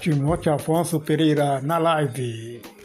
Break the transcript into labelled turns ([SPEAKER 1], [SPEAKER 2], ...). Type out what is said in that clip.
[SPEAKER 1] Timóteo Afonso Pereira na live.